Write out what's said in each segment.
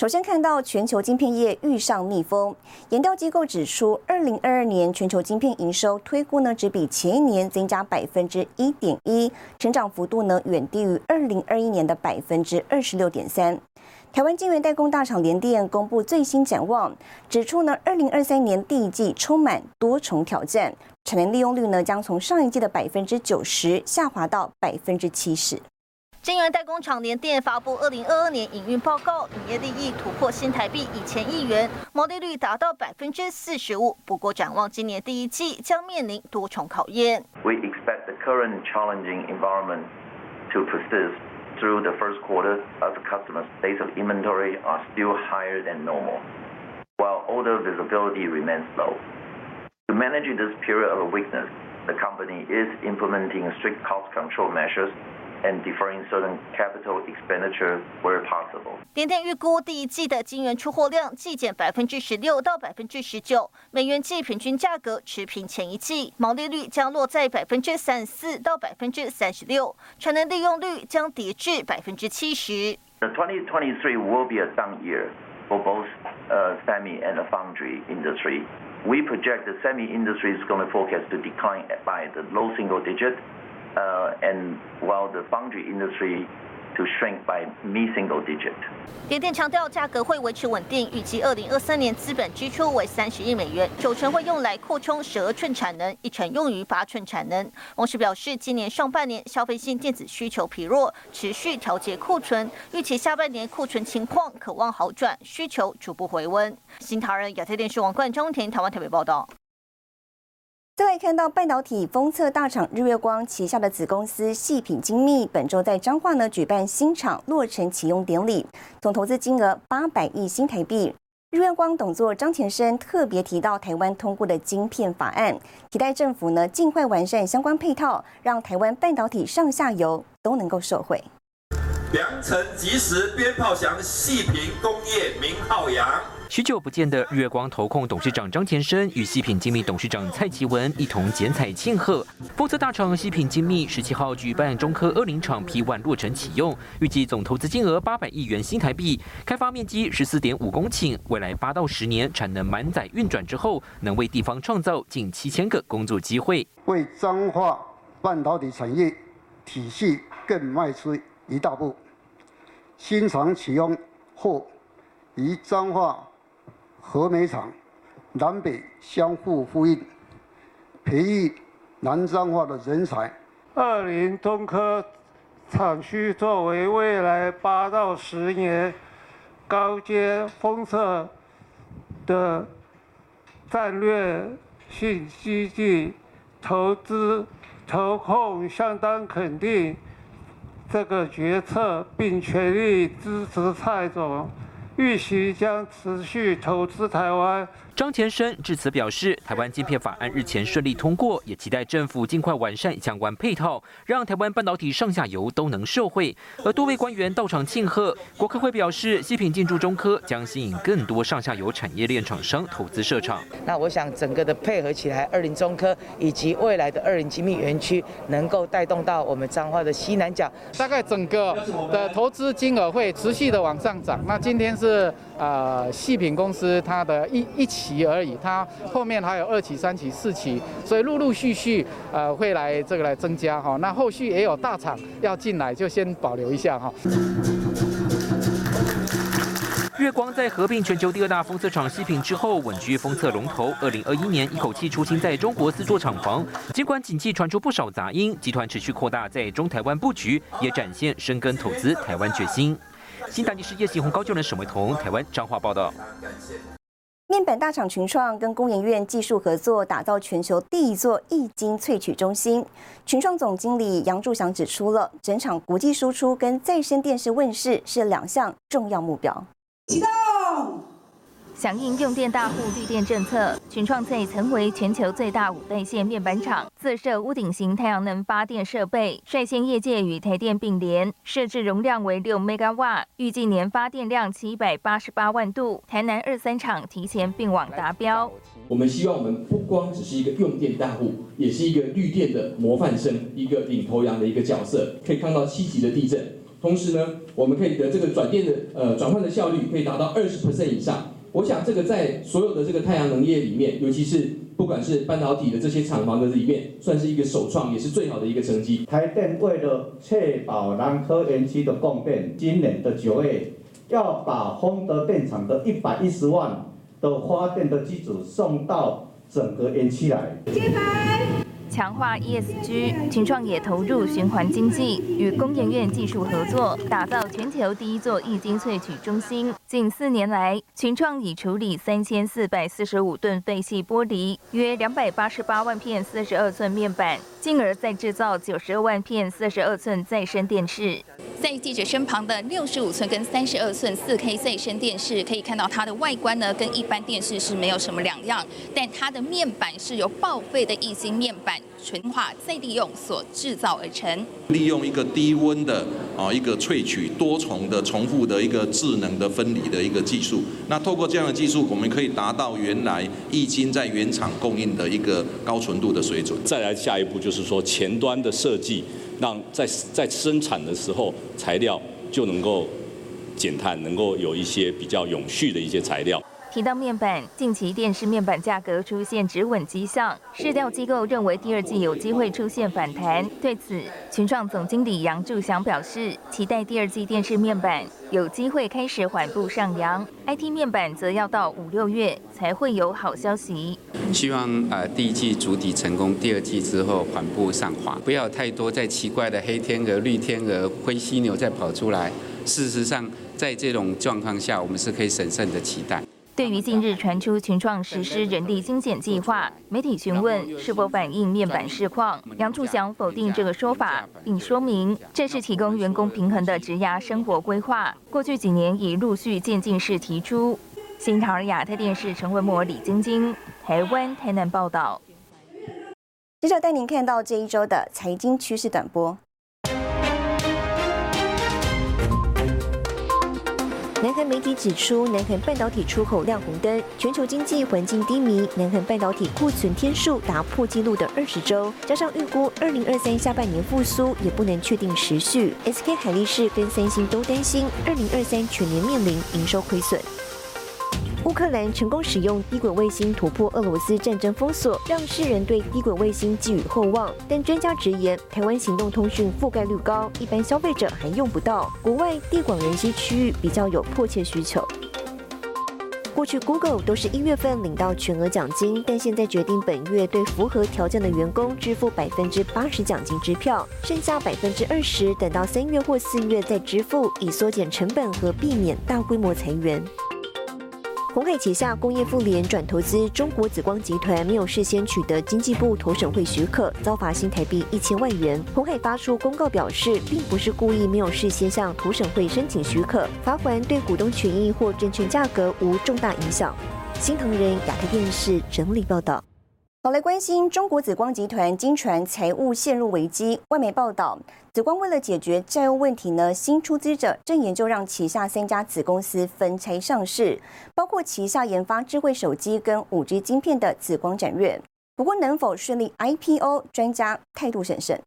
首先看到全球晶片业遇上逆风，研调机构指出，二零二二年全球晶片营收推估呢，只比前一年增加百分之一点一，成长幅度呢远低于二零二一年的百分之二十六点三。台湾晶圆代工大厂联电公布最新展望，指出呢，二零二三年第一季充满多重挑战，产能利用率呢将从上一季的百分之九十下滑到百分之七十。晶圆代工厂联电发布二零二二年营运报告，营业利益突破新台币一千亿元，毛利率达到百分之四十五。不过，展望今年第一季将面临多重考验。We expect the current challenging environment to persist. through the first quarter as customers' days of inventory are still higher than normal, while order visibility remains low. To manage this period of weakness, the company is implementing strict cost control measures and deferring certain capital expenditure where possible. 联电预估第一季的晶圆出货量季减百分之十六到百分之十九，美元计平均价格持平前一季，毛利率将落在百分之三十四到百分之三十六，产能利用率将跌至百分之七十。The 2023 will be a down year for both uh, semi and the foundry industry. We project the semi industry is going to forecast to decline by the low single digit uh, and while the foundry industry to shrink by mid-single digit. 联电强调价格会维持稳定，预计二零二三年资本支出为三十亿美元，九成会用来扩充十二寸产能，一成用于八寸产能。同时表示，今年上半年消费性电子需求疲弱，持续调节库存，预期下半年库存情况可望好转，需求逐步回温。新唐人亚太电视王冠中田台湾特别报道。再来看到半导体封测大厂日月光旗下的子公司细品精密，本周在彰化呢举办新厂落成启用典礼，总投资金额八百亿新台币。日月光董座张前生特别提到台湾通过的晶片法案，期待政府呢尽快完善相关配套，让台湾半导体上下游都能够受惠。良辰吉时鞭炮响，细品工业名号扬。许久不见的日月光投控董事长张前生与细品精密董事长蔡奇文一同剪彩庆贺。封测大厂细品精密十七号举办中科二零厂 P one 落成启用，预计总投资金额八百亿元新台币，开发面积十四点五公顷，未来八到十年产能满载运转之后，能为地方创造近七千个工作机会，为彰化半导体产业体系更迈出一大步。新厂启用后，以彰化。和煤厂南北相互呼应，培育南彰化的人才。二零中科厂区作为未来八到十年高阶封测的战略性基地，投资投控相当肯定这个决策，并全力支持蔡总。预期将持续投资台湾。张前生致辞表示，台湾晶片法案日前顺利通过，也期待政府尽快完善相关配套，让台湾半导体上下游都能受惠。而多位官员到场庆贺。国科会表示，西品进驻中科将吸引更多上下游产业链厂商投资设厂。那我想整个的配合起来，二零中科以及未来的二零精密园区，能够带动到我们彰化的西南角。大概整个的投资金额会持续的往上涨。那今天是。是呃，细品公司它的一一期而已，它后面还有二期、三期、四期，所以陆陆续续呃会来这个来增加哈。那后续也有大厂要进来，就先保留一下哈。月光在合并全球第二大封测厂细品之后，稳居封测龙头。二零二一年一口气出清在中国四座厂房，尽管景气传出不少杂音，集团持续扩大在中台湾布局，也展现深耕投资台湾决心。新台地市叶喜红高就能沈伟彤，台湾彰化报道。面板大厂群创跟工研院技术合作，打造全球第一座液晶萃取中心。群创总经理杨柱祥指出了，整场国际输出跟再生电视问世是两项重要目标。启动。响应用电大户绿电政策，群创在曾为全球最大五代线面板厂，自设屋顶型太阳能发电设备，率先业界与台电并联，设置容量为六 mega 瓦，预计年发电量七百八十八万度。台南二三厂提前并网达标。我们希望我们不光只是一个用电大户，也是一个绿电的模范生，一个领头羊的一个角色。可以看到七级的地震，同时呢，我们可以的这个转电的呃转换的效率可以达到二十 percent 以上。我想这个在所有的这个太阳能业里面，尤其是不管是半导体的这些厂房的里面，算是一个首创，也是最好的一个成绩。台电为了确保南科园区的供电，今年的九月要把丰德电厂的一百一十万的发电的机组送到整个园区来。强化 ESG，群创也投入循环经济，与工研院技术合作，打造全球第一座液晶萃取中心。近四年来，群创已处理三千四百四十五吨废弃玻璃，约两百八十八万片四十二寸面板，进而再制造九十二万片四十二寸再生电视。在记者身旁的六十五寸跟三十二寸四 K 再生电视，可以看到它的外观呢，跟一般电视是没有什么两样，但它的面板是由报废的液晶面板纯化再利用所制造而成。利用一个低温的啊一个萃取多重的重复的一个智能的分离的一个技术，那透过这样的技术，我们可以达到原来液晶在原厂供应的一个高纯度的水准。再来下一步就是说前端的设计，让在在生产的时候材料就能够减碳，能够有一些比较永续的一些材料。提到面板，近期电视面板价格出现止稳迹象，市调机构认为第二季有机会出现反弹。对此，群创总经理杨柱祥表示，期待第二季电视面板有机会开始缓步上扬，IT 面板则要到五六月才会有好消息。希望呃第一季主体成功，第二季之后缓步上滑，不要太多在奇怪的黑天鹅、绿天鹅、灰犀牛再跑出来。事实上，在这种状况下，我们是可以审慎的期待。对于近日传出群创实施人力精简计划，媒体询问是否反映面板市况，杨柱祥否定这个说法，并说明这是提供员工平衡的职涯生活规划。过去几年已陆续渐进式提出。新唐亚太电视陈文模、李晶晶，台湾台南报道。接着带您看到这一周的财经趋势短波。南韩媒体指出，南韩半导体出口亮红灯，全球经济环境低迷，南韩半导体库存天数打破纪录的二十周，加上预估二零二三下半年复苏也不能确定时序。SK 海力士跟三星都担心二零二三全年面临营收亏损。乌克兰成功使用低轨卫星突破俄罗斯战争封锁，让世人对低轨卫星寄予厚望。但专家直言，台湾行动通讯覆盖率高，一般消费者还用不到。国外地广人稀区域比较有迫切需求。过去 Google 都是一月份领到全额奖金，但现在决定本月对符合条件的员工支付百分之八十奖金支票，剩下百分之二十等到三月或四月再支付，以缩减成本和避免大规模裁员。鸿海旗下工业妇联转投资中国紫光集团，没有事先取得经济部投审会许可，遭罚新台币一千万元。鸿海发出公告表示，并不是故意没有事先向投审会申请许可，罚款对股东权益或证券价格无重大影响。新唐人亚太电视整理报道。好，来关心中国紫光集团经传财务陷入危机。外媒报道，紫光为了解决债务问题呢，新出资者正研究让旗下三家子公司分拆上市，包括旗下研发智慧手机跟五 G 晶片的紫光展越。不过，能否顺利 IPO，专家态度审慎。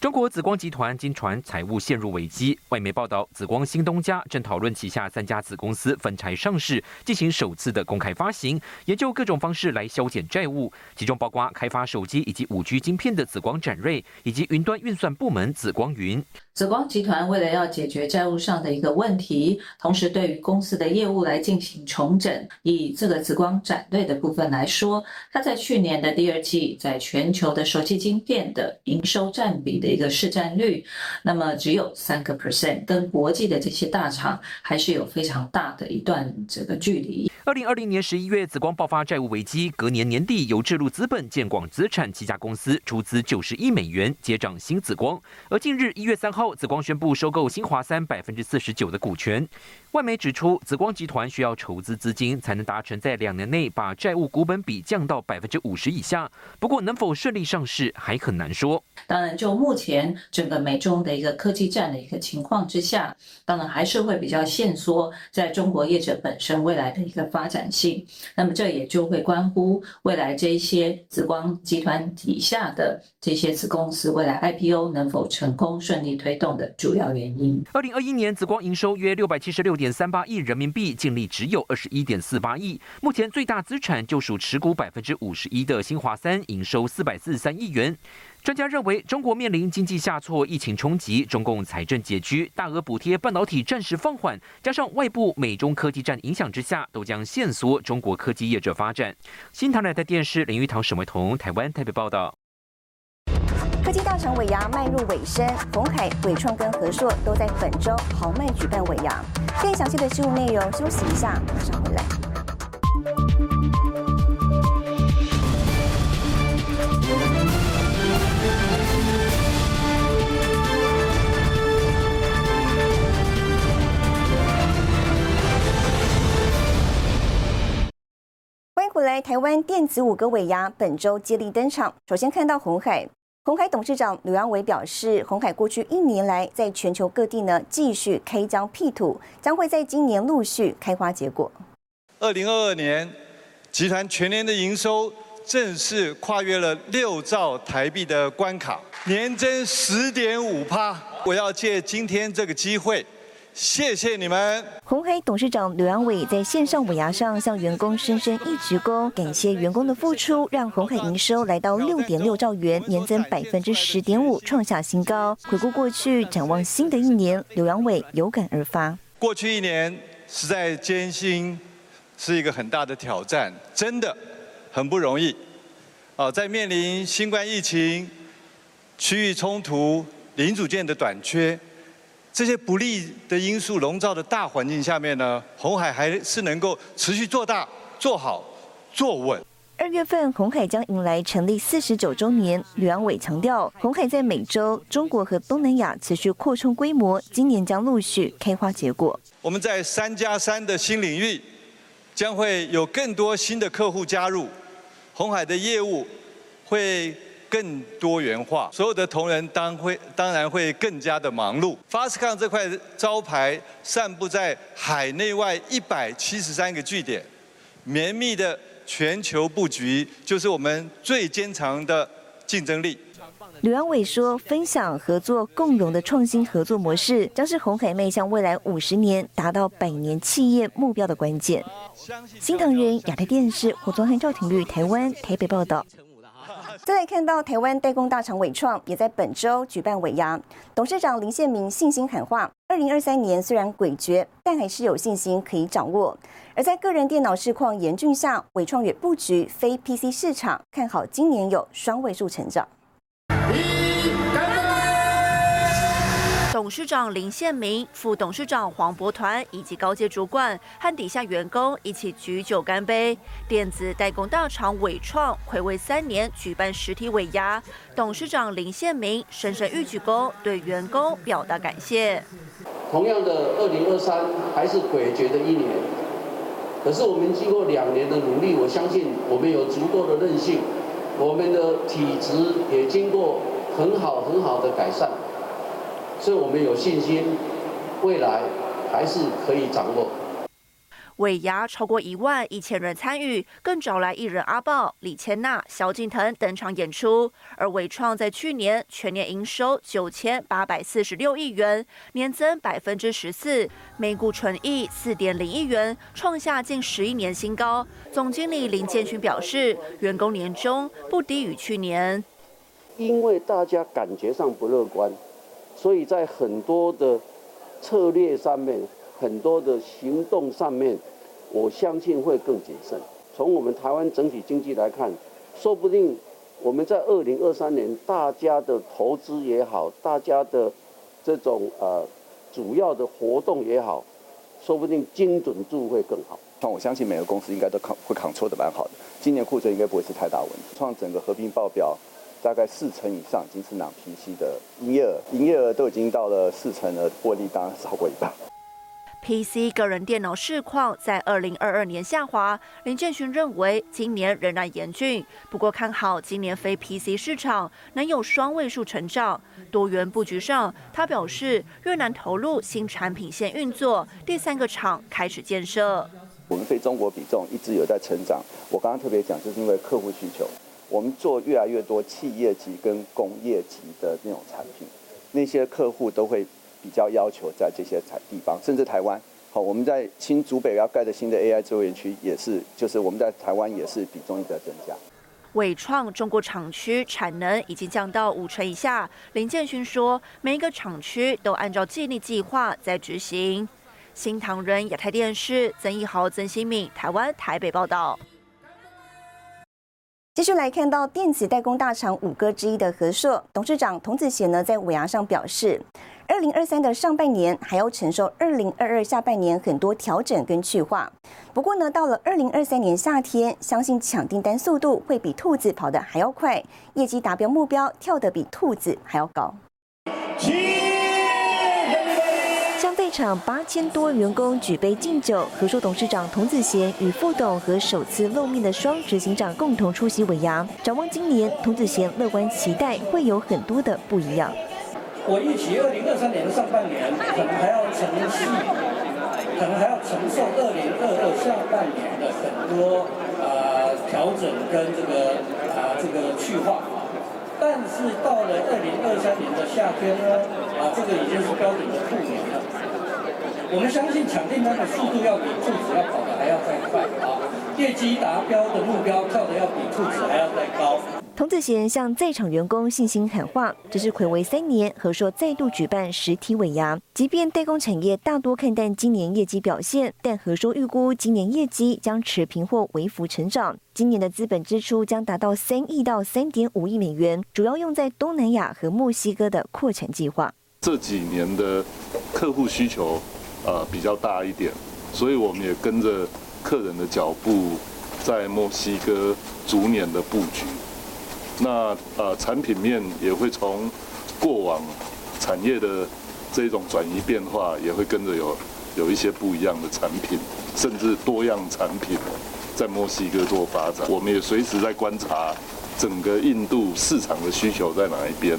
中国紫光集团经传财务陷入危机，外媒报道，紫光新东家正讨论旗下三家子公司分拆上市，进行首次的公开发行，研究各种方式来消减债务，其中包括开发手机以及五 G 晶片的紫光展锐，以及云端运算部门紫光云。紫光集团为了要解决债务上的一个问题，同时对于公司的业务来进行重整。以这个紫光展锐的部分来说，它在去年的第二季，在全球的手机晶片的营收占占比的。一个市占率，那么只有三个 percent，跟国际的这些大厂还是有非常大的一段这个距离。二零二零年十一月，紫光爆发债务危机，隔年年底由智路资本、建广资产七家公司出资九十亿美元接掌新紫光。而近日一月三号，紫光宣布收购新华三百分之四十九的股权。外媒指出，紫光集团需要筹资资金，才能达成在两年内把债务股本比降到百分之五十以下。不过，能否顺利上市还很难说。当然，就目前整个美中的一个科技战的一个情况之下，当然还是会比较限缩在中国业者本身未来的一个发展性。那么，这也就会关乎未来这一些紫光集团底下的这些子公司未来 IPO 能否成功顺利推动的主要原因。二零二一年，紫光营收约六百七十六。点三八亿人民币，净利只有二十一点四八亿。目前最大资产就属持股百分之五十一的新华三，营收四百四十三亿元。专家认为，中国面临经济下挫、疫情冲击、中共财政拮据、大额补贴半导体暂时放缓，加上外部美中科技战影响之下，都将限缩中国科技业者发展。新唐人的电视林玉堂、沈伟彤，台湾台北报道。科技大厂尾牙迈入尾声，红海、伟创跟和硕都在本周豪迈举办尾牙。更详细的新闻内容，休息一下，马上回来。欢迎回来，台湾电子五个尾牙本周接力登场。首先看到红海。红海董事长刘扬伟表示，红海过去一年来在全球各地呢继续开疆辟土，将会在今年陆续开花结果。二零二二年，集团全年的营收正式跨越了六兆台币的关卡，年增十点五帕。我要借今天这个机会。谢谢你们。红海董事长刘阳伟在线上尾牙上向员工深深一鞠躬，感谢员工的付出，让红海营收来到六点六兆元，年增百分之十点五，创下新高。回顾过去，展望新的一年，刘阳伟有感而发。过去一年实在艰辛，是一个很大的挑战，真的很不容易。哦，在面临新冠疫情、区域冲突、零组件的短缺。这些不利的因素笼罩的大环境下面呢，红海还是能够持续做大、做好、做稳。二月份，红海将迎来成立四十九周年。吕安伟强调，红海在美洲、中国和东南亚持续扩充规模，今年将陆续开花结果。我们在三加三的新领域，将会有更多新的客户加入，红海的业务会。更多元化，所有的同仁当会当然会更加的忙碌。Fastcon 这块招牌散布在海内外一百七十三个据点，绵密的全球布局就是我们最坚强的竞争力。吕安伟说：“分享、合作、共荣的创新合作模式，将是红海迈向未来五十年达到百年企业目标的关键。”新唐人亚太电视胡宗汉、赵廷玉，台湾台北报道。再来看到台湾代工大厂伟创也在本周举办尾牙，董事长林宪明信心喊话：二零二三年虽然诡谲，但还是有信心可以掌握。而在个人电脑市况严峻下，伟创也布局非 PC 市场，看好今年有双位数成长。董事长林宪明、副董事长黄博团以及高阶主管和底下员工一起举酒干杯。电子代工大厂伟创暌违三年举办实体尾牙，董事长林宪明深深欲鞠躬，对员工表达感谢。同样的，二零二三还是诡谲的一年，可是我们经过两年的努力，我相信我们有足够的韧性，我们的体质也经过很好很好的改善。所以我们有信心，未来还是可以掌握。尾牙超过一万一千人参与，更找来艺人阿豹、李千娜、萧敬腾登场演出。而伟创在去年全年营收九千八百四十六亿元，年增百分之十四，每股纯益四点零亿元，创下近十一年新高。总经理林建勋表示，员工年终不低于去年，因为大家感觉上不乐观。所以在很多的策略上面，很多的行动上面，我相信会更谨慎。从我们台湾整体经济来看，说不定我们在二零二三年，大家的投资也好，大家的这种呃主要的活动也好，说不定精准度会更好。那我相信每个公司应该都扛会扛错的蛮好的，今年库存应该不会是太大问题。创整个合并报表。大概四成以上已经是拿 PC 的营业额，营业额都已经到了四成了，获利当然超过一半。PC 个人电脑市况在二零二二年下滑，林建勋认为今年仍然严峻，不过看好今年非 PC 市场能有双位数成长。多元布局上，他表示越南投入新产品线运作，第三个厂开始建设。我们非中国比重一直有在成长，我刚刚特别讲，就是因为客户需求，我们做越来越多企业级跟工业级的那种产品，那些客户都会。比较要求在这些产地方，甚至台湾，好，我们在新竹北要盖的新的 AI 资源区也是，就是我们在台湾也是比重一直在增加。伟创中国厂区产能已经降到五成以下，林建勋说，每一个厂区都按照建立计划在执行。新唐人亚太电视曾义豪、曾新敏，台湾台北报道。继续来看到电子代工大厂五哥之一的和硕董事长童子贤呢，在尾牙上表示。二零二三的上半年还要承受二零二二下半年很多调整跟去化，不过呢，到了二零二三年夏天，相信抢订单速度会比兔子跑得还要快，业绩达标目标跳得比兔子还要高。场八千多员工举杯敬酒，和硕董事长童子贤与副董和首次露面的双执行长共同出席尾牙，展望今年，童子贤乐观期待会有很多的不一样。我预期二零二三年的上半年可能还要承受，可能还要承受二零二二下半年的很多啊调整跟这个啊这个去化，但是到了二零二三年的夏天呢，啊这个已经是标准的兔年。我们相信抢订单的速度要比兔子要跑的还要再快啊，业绩达标的目标跳的要比兔子还要再高。童子贤向在场员工信心喊话：，这是暌违三年，和硕再度举办实体尾牙。即便代工产业大多看淡今年业绩表现，但和硕预估今年业绩将持平或微幅成长。今年的资本支出将达到三亿到三点五亿美元，主要用在东南亚和墨西哥的扩产计划。这几年的客户需求呃比较大一点，所以我们也跟着客人的脚步，在墨西哥逐年的布局。那呃，产品面也会从过往产业的这种转移变化，也会跟着有有一些不一样的产品，甚至多样产品在墨西哥做发展。我们也随时在观察整个印度市场的需求在哪一边，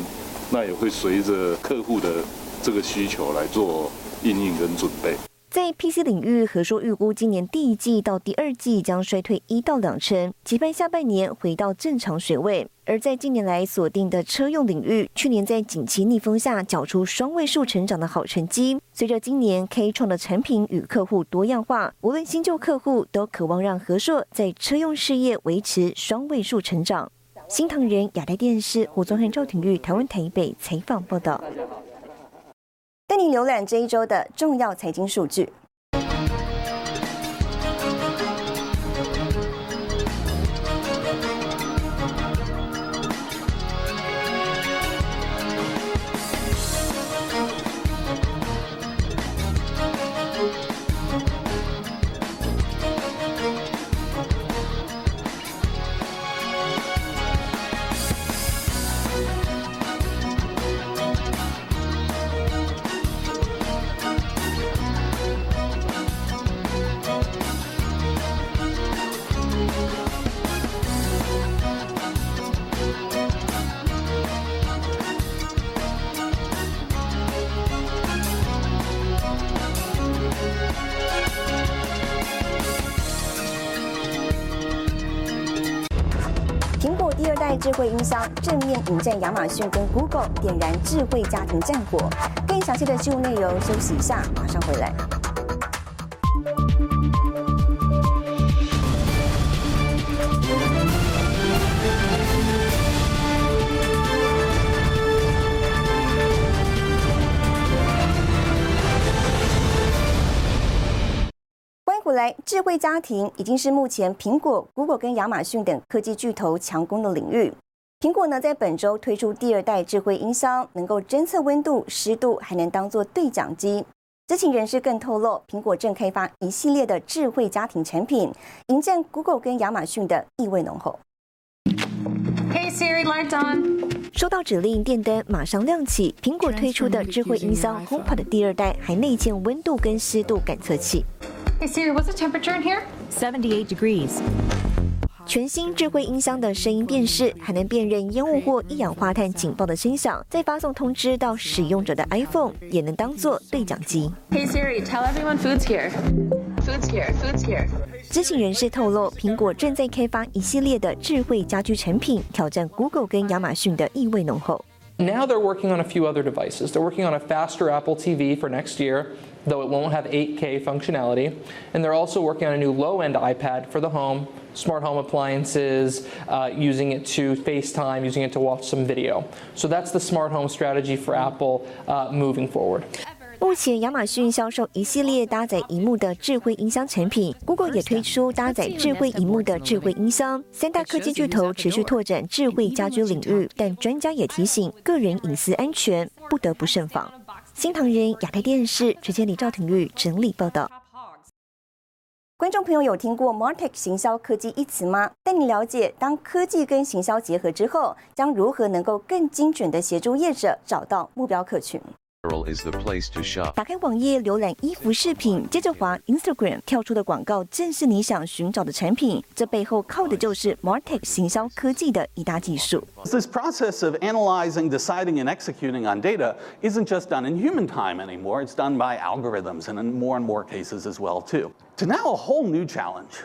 那也会随着客户的这个需求来做应应跟准备。在 PC 领域，和硕预估今年第一季到第二季将衰退一到两成，期盼下半年回到正常水位。而在近年来锁定的车用领域，去年在景气逆风下缴出双位数成长的好成绩。随着今年 K 创的产品与客户多样化，无论新旧客户都渴望让和硕在车用事业维持双位数成长。新唐人亚太电视胡宗汉、赵廷玉台湾台北采访报道。带您浏览这一周的重要财经数据。正面迎战亚马逊跟 Google，点燃智慧家庭战火。更详细的新闻内容，休息一下，马上回来。欢迎回来，智慧家庭已经是目前苹果、Google 跟亚马逊等科技巨头强攻的领域。苹果呢，在本周推出第二代智慧音箱，能够侦测温度、湿度，还能当做对讲机。知情人士更透露，苹果正开发一系列的智慧家庭产品，迎战 Google 跟亚马逊的意味浓厚。Hey Siri, lights on. 收到指令，电灯马上亮起。苹果推出的智慧音箱 HomePod 第二代还内建温度跟湿度感测器。Hey Siri, what's the temperature in here? Seventy-eight degrees. 全新智慧音箱的声音辨识，还能辨认烟雾或一氧化碳警报的声响，再发送通知到使用者的 iPhone，也能当做对讲机。Hey Siri, tell everyone food's here. Food's here. Food's here. 知情人士透露，苹果正在开发一系列的智慧家居产品，挑战 Google 跟亚马逊的意味浓厚。Now they're working on a few other devices. They're working on a faster Apple TV for next year, though it won't have 8K functionality. And they're also working on a new low end iPad for the home, smart home appliances, uh, using it to FaceTime, using it to watch some video. So that's the smart home strategy for Apple uh, moving forward. 目前，亚马逊销售一系列搭载荧幕的智慧音箱产品，Google 也推出搭载智慧荧幕的智慧音箱。三大科技巨头持续拓展智慧家居领域，但专家也提醒，个人隐私安全不得不慎防。 新唐人亚太电视直接李赵廷玉整理报道。观众朋友有听过 Martech 行销科技一词吗？带你了解，当科技跟行销结合之后，将如何能够更精准的协助业者找到目标客群。打开网页浏览衣服饰品，接着滑 Instagram，跳出的广告正是你想寻找的产品。这背后靠的就是 Martech 行销科技的一大技术。This process of analyzing, deciding, and executing on data isn't just done in human time anymore. It's done by algorithms, and in more and more cases as well too. To now a whole new challenge,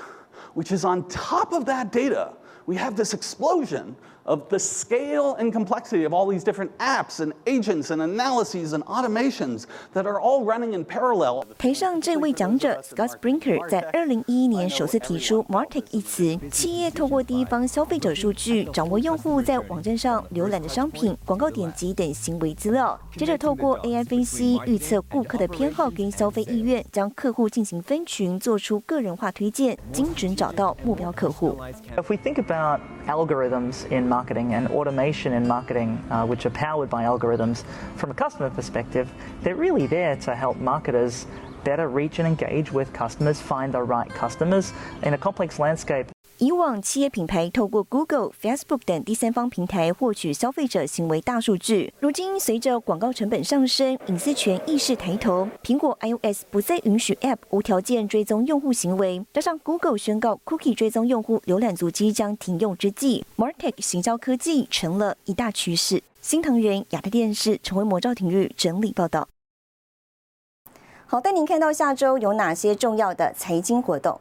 which is on top of that data, we have this explosion of the scale and complexity of all these different apps and agents and analyses and automations that are all running in parallel. 台上这位讲者 Scott Brinker 在二零一一年首次提出 Martech 一词，企业透过第一方消费者数据，掌握用户在网站上浏览的商品、广告点击等行为资料，接着透过 AI 分析预测顾客的偏好跟消费意愿，将客户进行分群，做出个人化推荐，精准找到目标客户。If we think about algorithms in marketing and automation in marketing, uh, which are powered by algorithms, from a customer perspective, they're really there to help marketers better reach and engage with customers, find the right customers in a complex landscape. 以往企业品牌透过 Google、Facebook 等第三方平台获取消费者行为大数据，如今随着广告成本上升、隐私权意识抬头，苹果 iOS 不再允许 App 无条件追踪用户行为，加上 Google 宣告 Cookie 追踪用户浏览足迹将停用之际，Martech 行销科技成了一大趋势。新唐人亚太电视成为模赵廷玉整理报道。好，带您看到下周有哪些重要的财经活动。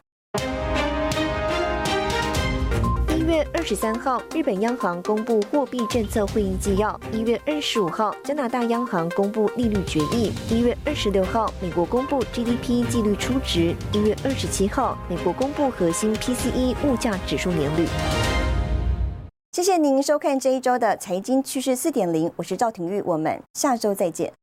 二十三号，日本央行公布货币政策会议纪要；一月二十五号，加拿大央行公布利率决议；一月二十六号，美国公布 GDP 季率初值；一月二十七号，美国公布核心 PCE 物价指数年率。谢谢您收看这一周的财经趋势四点零，我是赵廷玉，我们下周再见。